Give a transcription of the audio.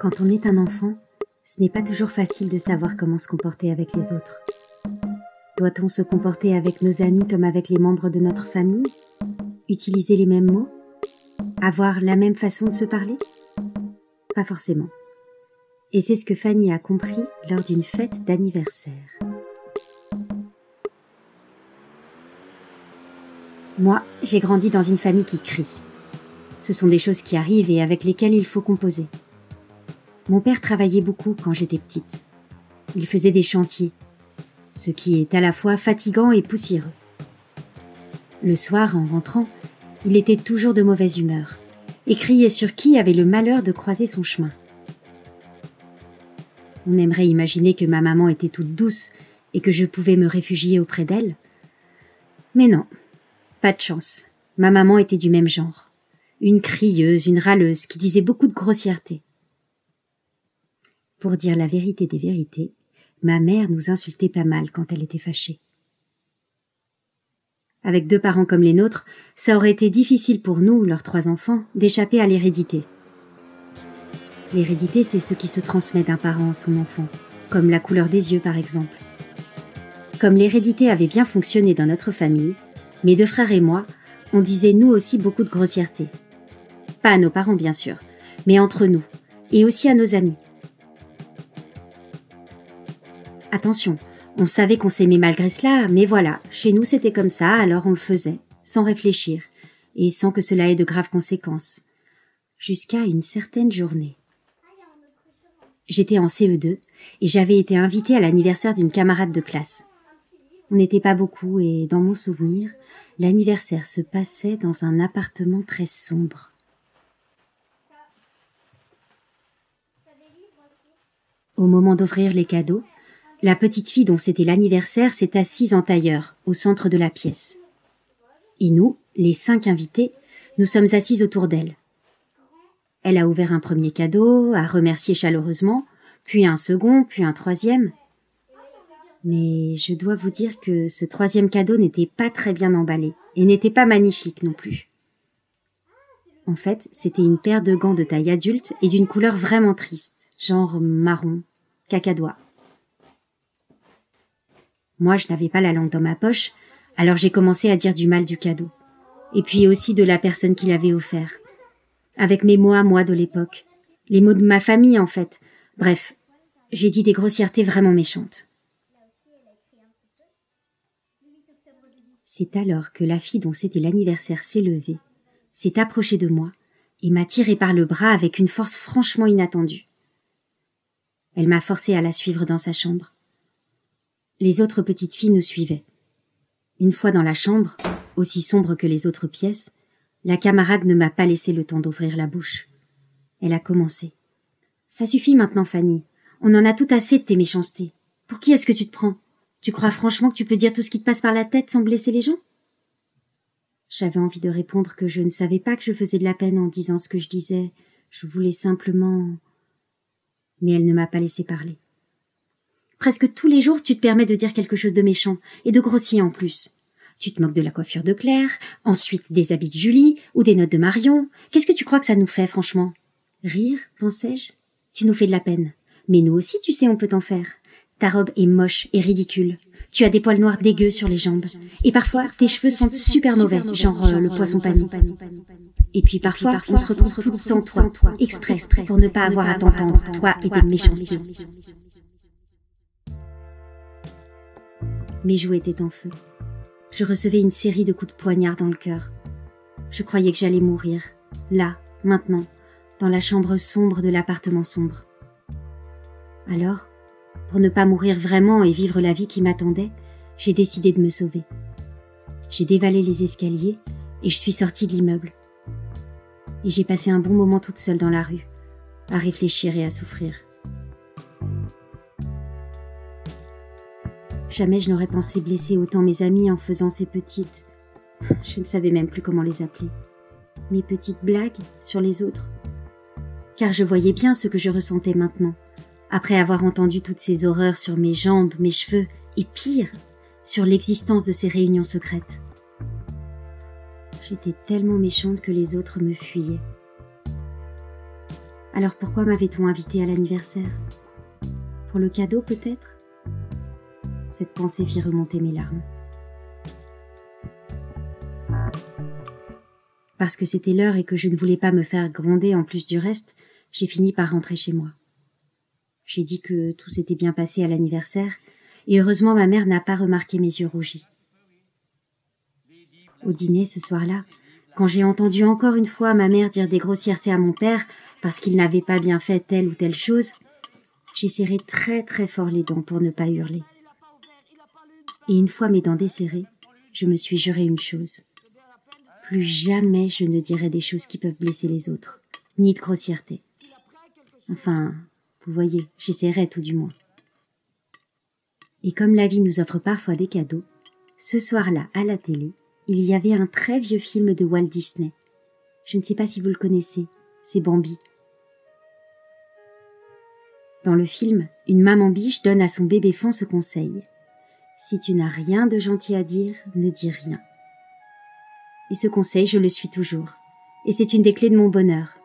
Quand on est un enfant, ce n'est pas toujours facile de savoir comment se comporter avec les autres. Doit-on se comporter avec nos amis comme avec les membres de notre famille? Utiliser les mêmes mots? Avoir la même façon de se parler? Pas forcément. Et c'est ce que Fanny a compris lors d'une fête d'anniversaire. Moi, j'ai grandi dans une famille qui crie. Ce sont des choses qui arrivent et avec lesquelles il faut composer. Mon père travaillait beaucoup quand j'étais petite. Il faisait des chantiers, ce qui est à la fois fatigant et poussiéreux. Le soir, en rentrant, il était toujours de mauvaise humeur et criait sur qui avait le malheur de croiser son chemin. On aimerait imaginer que ma maman était toute douce et que je pouvais me réfugier auprès d'elle. Mais non, pas de chance. Ma maman était du même genre. Une crieuse, une râleuse qui disait beaucoup de grossièreté. Pour dire la vérité des vérités, ma mère nous insultait pas mal quand elle était fâchée. Avec deux parents comme les nôtres, ça aurait été difficile pour nous, leurs trois enfants, d'échapper à l'hérédité. L'hérédité, c'est ce qui se transmet d'un parent à son enfant, comme la couleur des yeux par exemple. Comme l'hérédité avait bien fonctionné dans notre famille, mes deux frères et moi, on disait nous aussi beaucoup de grossièreté. Pas à nos parents bien sûr, mais entre nous, et aussi à nos amis. Attention, on savait qu'on s'aimait malgré cela, mais voilà, chez nous c'était comme ça, alors on le faisait, sans réfléchir, et sans que cela ait de graves conséquences. Jusqu'à une certaine journée. J'étais en CE2 et j'avais été invitée à l'anniversaire d'une camarade de classe. On n'était pas beaucoup et, dans mon souvenir, l'anniversaire se passait dans un appartement très sombre. Au moment d'ouvrir les cadeaux, la petite fille dont c'était l'anniversaire s'est assise en tailleur, au centre de la pièce. Et nous, les cinq invités, nous sommes assis autour d'elle. Elle a ouvert un premier cadeau, a remercié chaleureusement, puis un second, puis un troisième. Mais je dois vous dire que ce troisième cadeau n'était pas très bien emballé, et n'était pas magnifique non plus. En fait, c'était une paire de gants de taille adulte et d'une couleur vraiment triste, genre marron, cacadois. Moi, je n'avais pas la langue dans ma poche, alors j'ai commencé à dire du mal du cadeau. Et puis aussi de la personne qui l'avait offert. Avec mes mots à moi de l'époque. Les mots de ma famille, en fait. Bref, j'ai dit des grossièretés vraiment méchantes. C'est alors que la fille dont c'était l'anniversaire s'est levée, s'est approchée de moi et m'a tiré par le bras avec une force franchement inattendue. Elle m'a forcé à la suivre dans sa chambre. Les autres petites filles nous suivaient. Une fois dans la chambre, aussi sombre que les autres pièces, la camarade ne m'a pas laissé le temps d'ouvrir la bouche. Elle a commencé. Ça suffit maintenant, Fanny. On en a tout assez de tes méchancetés. Pour qui est-ce que tu te prends? Tu crois franchement que tu peux dire tout ce qui te passe par la tête sans blesser les gens? J'avais envie de répondre que je ne savais pas que je faisais de la peine en disant ce que je disais. Je voulais simplement. Mais elle ne m'a pas laissé parler. Presque tous les jours, tu te permets de dire quelque chose de méchant, et de grossier en plus. Tu te moques de la coiffure de Claire, ensuite des habits de Julie, ou des notes de Marion. Qu'est-ce que tu crois que ça nous fait, franchement? Rire, pensais-je? Tu nous fais de la peine. Mais nous aussi, tu sais, on peut t'en faire. Ta robe est moche et ridicule. Tu as des poils noirs dégueux sur les jambes. Et parfois, tes cheveux sentent super mauvais, genre euh, le poisson panou. Et puis parfois, on se retrouve toutes sans toi, exprès, pour ne pas avoir à t'entendre, toi et tes méchancetés. Mes joues étaient en feu. Je recevais une série de coups de poignard dans le cœur. Je croyais que j'allais mourir, là, maintenant, dans la chambre sombre de l'appartement sombre. Alors, pour ne pas mourir vraiment et vivre la vie qui m'attendait, j'ai décidé de me sauver. J'ai dévalé les escaliers et je suis sortie de l'immeuble. Et j'ai passé un bon moment toute seule dans la rue, à réfléchir et à souffrir. Jamais je n'aurais pensé blesser autant mes amis en faisant ces petites. Je ne savais même plus comment les appeler. Mes petites blagues sur les autres. Car je voyais bien ce que je ressentais maintenant, après avoir entendu toutes ces horreurs sur mes jambes, mes cheveux, et pire, sur l'existence de ces réunions secrètes. J'étais tellement méchante que les autres me fuyaient. Alors pourquoi m'avait-on invité à l'anniversaire? Pour le cadeau peut-être? Cette pensée fit remonter mes larmes. Parce que c'était l'heure et que je ne voulais pas me faire gronder en plus du reste, j'ai fini par rentrer chez moi. J'ai dit que tout s'était bien passé à l'anniversaire, et heureusement ma mère n'a pas remarqué mes yeux rougis. Au dîner ce soir-là, quand j'ai entendu encore une fois ma mère dire des grossièretés à mon père parce qu'il n'avait pas bien fait telle ou telle chose, j'ai serré très très fort les dents pour ne pas hurler. Et une fois mes dents desserrées, je me suis juré une chose. Plus jamais je ne dirai des choses qui peuvent blesser les autres, ni de grossièreté. Enfin, vous voyez, j'essaierai tout du moins. Et comme la vie nous offre parfois des cadeaux, ce soir-là, à la télé, il y avait un très vieux film de Walt Disney. Je ne sais pas si vous le connaissez, c'est Bambi. Dans le film, une maman biche donne à son bébé fond ce conseil. Si tu n'as rien de gentil à dire, ne dis rien. Et ce conseil, je le suis toujours. Et c'est une des clés de mon bonheur.